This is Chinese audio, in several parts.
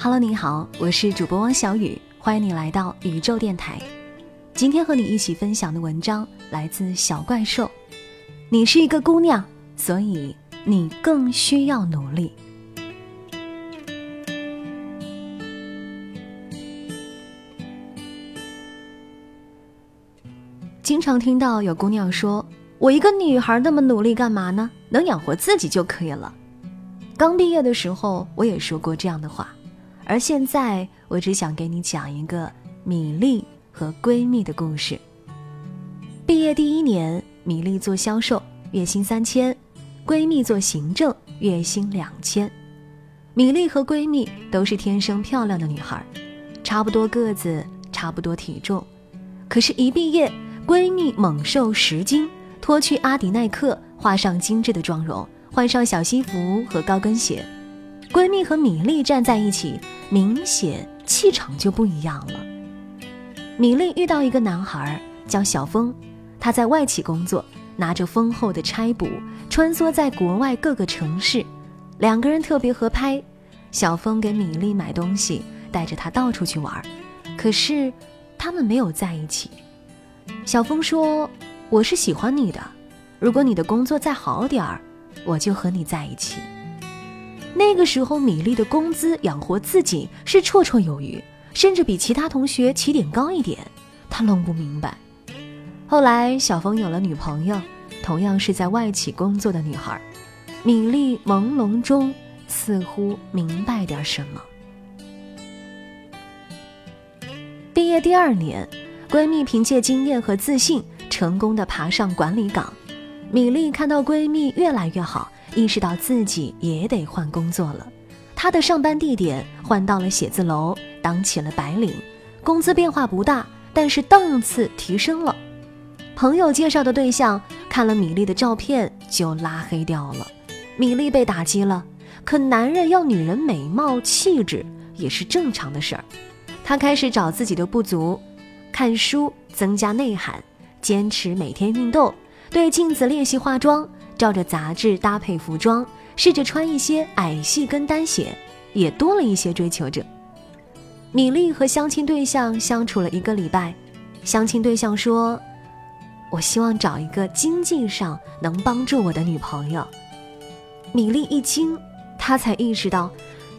Hello，你好，我是主播汪小雨，欢迎你来到宇宙电台。今天和你一起分享的文章来自小怪兽。你是一个姑娘，所以你更需要努力。经常听到有姑娘说：“我一个女孩那么努力干嘛呢？能养活自己就可以了。”刚毕业的时候，我也说过这样的话。而现在，我只想给你讲一个米粒和闺蜜的故事。毕业第一年，米粒做销售，月薪三千；闺蜜做行政，月薪两千。米粒和闺蜜都是天生漂亮的女孩，差不多个子，差不多体重。可是，一毕业，闺蜜猛瘦十斤，脱去阿迪耐克，画上精致的妆容，换上小西服和高跟鞋。闺蜜和米粒站在一起，明显气场就不一样了。米粒遇到一个男孩叫小峰，他在外企工作，拿着丰厚的差补，穿梭在国外各个城市，两个人特别合拍。小峰给米粒买东西，带着她到处去玩，可是他们没有在一起。小峰说：“我是喜欢你的，如果你的工作再好点儿，我就和你在一起。”那个时候，米粒的工资养活自己是绰绰有余，甚至比其他同学起点高一点。他弄不明白。后来，小峰有了女朋友，同样是在外企工作的女孩。米粒朦胧中似乎明白点什么。毕业第二年，闺蜜凭借经验和自信，成功的爬上管理岗。米粒看到闺蜜越来越好。意识到自己也得换工作了，她的上班地点换到了写字楼，当起了白领，工资变化不大，但是档次提升了。朋友介绍的对象看了米粒的照片就拉黑掉了，米粒被打击了。可男人要女人美貌气质也是正常的事儿，她开始找自己的不足，看书增加内涵，坚持每天运动，对镜子练习化妆。照着杂志搭配服装，试着穿一些矮细跟单鞋，也多了一些追求者。米粒和相亲对象相处了一个礼拜，相亲对象说：“我希望找一个经济上能帮助我的女朋友。”米粒一惊，她才意识到，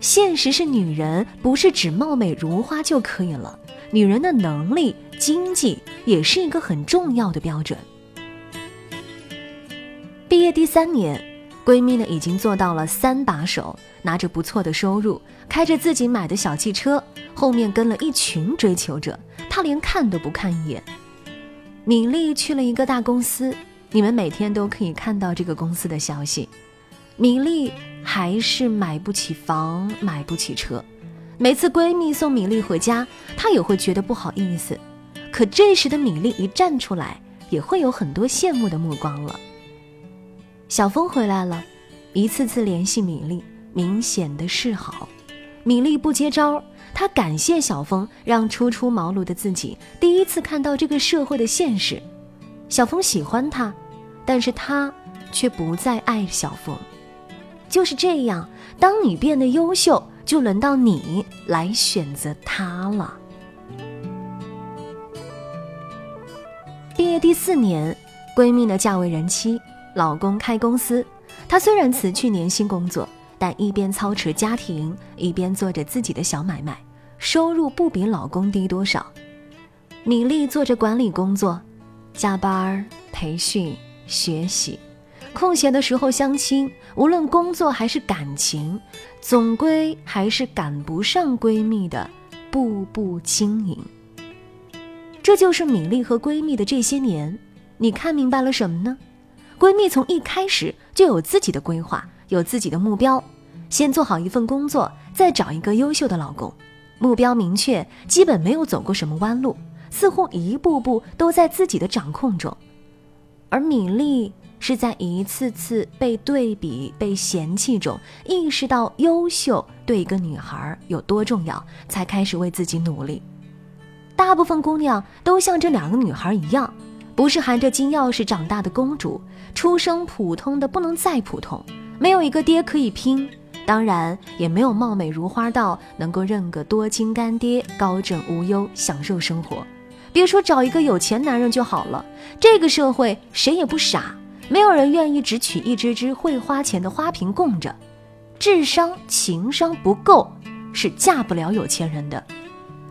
现实是女人不是只貌美如花就可以了，女人的能力、经济也是一个很重要的标准。毕业第三年，闺蜜呢已经做到了三把手，拿着不错的收入，开着自己买的小汽车，后面跟了一群追求者，她连看都不看一眼。米粒去了一个大公司，你们每天都可以看到这个公司的消息。米粒还是买不起房，买不起车，每次闺蜜送米粒回家，她也会觉得不好意思。可这时的米粒一站出来，也会有很多羡慕的目光了。小峰回来了，一次次联系米粒，明显的示好。米粒不接招，他感谢小峰，让初出茅庐的自己第一次看到这个社会的现实。小峰喜欢他，但是他却不再爱小峰。就是这样，当你变得优秀，就轮到你来选择他了。毕业第四年，闺蜜呢嫁为人妻。老公开公司，她虽然辞去年薪工作，但一边操持家庭，一边做着自己的小买卖，收入不比老公低多少。米粒做着管理工作，加班、培训、学习，空闲的时候相亲，无论工作还是感情，总归还是赶不上闺蜜的步步经营。这就是米粒和闺蜜的这些年，你看明白了什么呢？闺蜜从一开始就有自己的规划，有自己的目标。先做好一份工作，再找一个优秀的老公，目标明确，基本没有走过什么弯路，似乎一步步都在自己的掌控中。而米粒是在一次次被对比、被嫌弃中，意识到优秀对一个女孩有多重要，才开始为自己努力。大部分姑娘都像这两个女孩一样，不是含着金钥匙长大的公主，出生普通的不能再普通，没有一个爹可以拼。当然，也没有貌美如花到能够认个多金干爹，高枕无忧，享受生活。别说找一个有钱男人就好了，这个社会谁也不傻，没有人愿意只娶一只只会花钱的花瓶供着。智商、情商不够，是嫁不了有钱人的。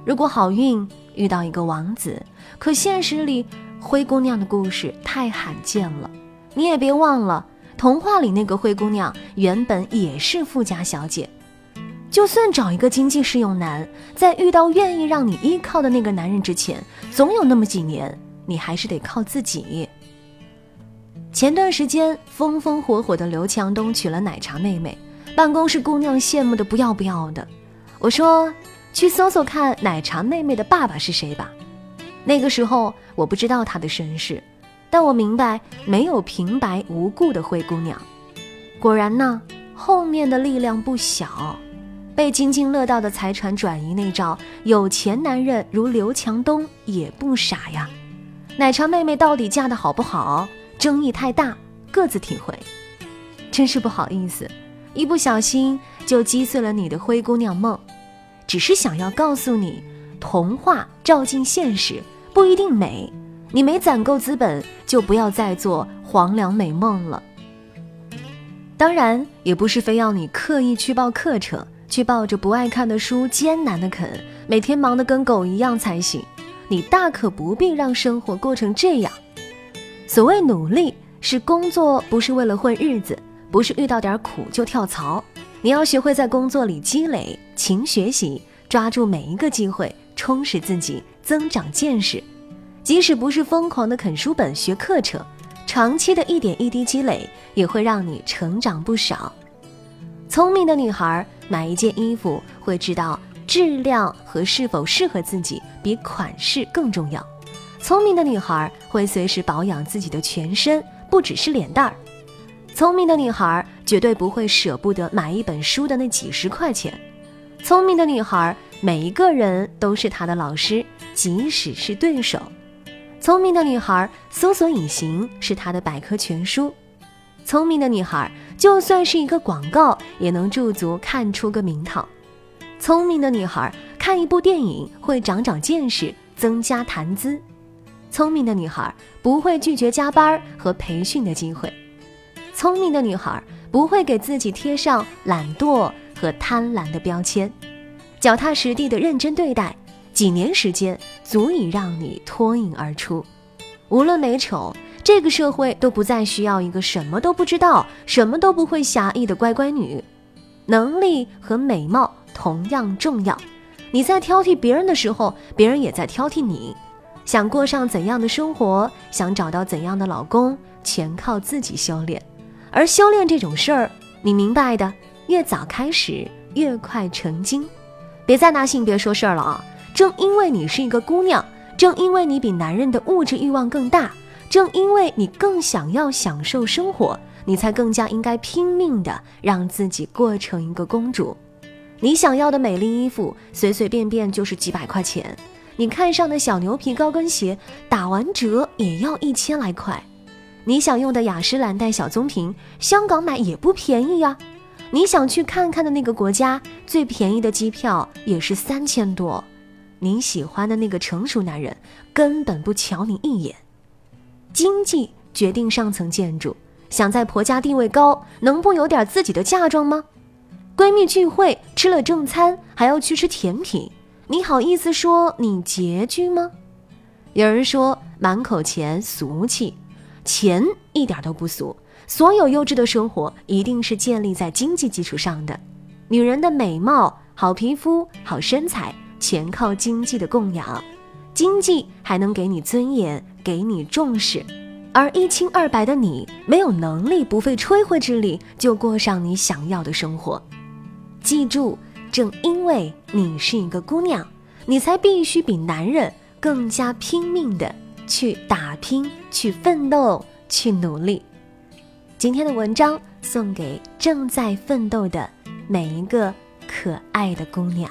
如果好运遇到一个王子，可现实里灰姑娘的故事太罕见了。你也别忘了。童话里那个灰姑娘原本也是富家小姐，就算找一个经济适用男，在遇到愿意让你依靠的那个男人之前，总有那么几年，你还是得靠自己。前段时间风风火火的刘强东娶了奶茶妹妹，办公室姑娘羡慕的不要不要的。我说去搜搜看奶茶妹妹的爸爸是谁吧。那个时候我不知道她的身世。但我明白，没有平白无故的灰姑娘。果然呢，后面的力量不小。被津津乐道的财产转移那招，有钱男人如刘强东也不傻呀。奶茶妹妹到底嫁的好不好？争议太大，各自体会。真是不好意思，一不小心就击碎了你的灰姑娘梦。只是想要告诉你，童话照进现实不一定美。你没攒够资本，就不要再做黄粱美梦了。当然，也不是非要你刻意去报课程，去抱着不爱看的书艰难的啃，每天忙得跟狗一样才行。你大可不必让生活过成这样。所谓努力，是工作，不是为了混日子，不是遇到点苦就跳槽。你要学会在工作里积累，勤学习，抓住每一个机会，充实自己，增长见识。即使不是疯狂的啃书本学课程，长期的一点一滴积累也会让你成长不少。聪明的女孩买一件衣服会知道质量和是否适合自己比款式更重要。聪明的女孩会随时保养自己的全身，不只是脸蛋儿。聪明的女孩绝对不会舍不得买一本书的那几十块钱。聪明的女孩每一个人都是她的老师，即使是对手。聪明的女孩搜索引擎是她的百科全书。聪明的女孩就算是一个广告，也能驻足看出个名堂。聪明的女孩看一部电影会长长见识，增加谈资。聪明的女孩不会拒绝加班和培训的机会。聪明的女孩不会给自己贴上懒惰和贪婪的标签，脚踏实地的认真对待。几年时间足以让你脱颖而出，无论美丑，这个社会都不再需要一个什么都不知道、什么都不会狭义的乖乖女。能力和美貌同样重要。你在挑剔别人的时候，别人也在挑剔你。想过上怎样的生活，想找到怎样的老公，全靠自己修炼。而修炼这种事儿，你明白的，越早开始越快成精。别再拿性别说事儿了啊！正因为你是一个姑娘，正因为你比男人的物质欲望更大，正因为你更想要享受生活，你才更加应该拼命的让自己过成一个公主。你想要的美丽衣服，随随便便就是几百块钱；你看上的小牛皮高跟鞋，打完折也要一千来块；你想用的雅诗兰黛小棕瓶，香港买也不便宜呀；你想去看看的那个国家，最便宜的机票也是三千多。你喜欢的那个成熟男人根本不瞧你一眼。经济决定上层建筑，想在婆家地位高，能不有点自己的嫁妆吗？闺蜜聚会吃了正餐，还要去吃甜品，你好意思说你拮据吗？有人说满口钱俗气，钱一点都不俗。所有优质的生活一定是建立在经济基础上的。女人的美貌、好皮肤、好身材。全靠经济的供养，经济还能给你尊严，给你重视，而一清二白的你，没有能力不费吹灰之力就过上你想要的生活。记住，正因为你是一个姑娘，你才必须比男人更加拼命的去打拼、去奋斗、去努力。今天的文章送给正在奋斗的每一个可爱的姑娘。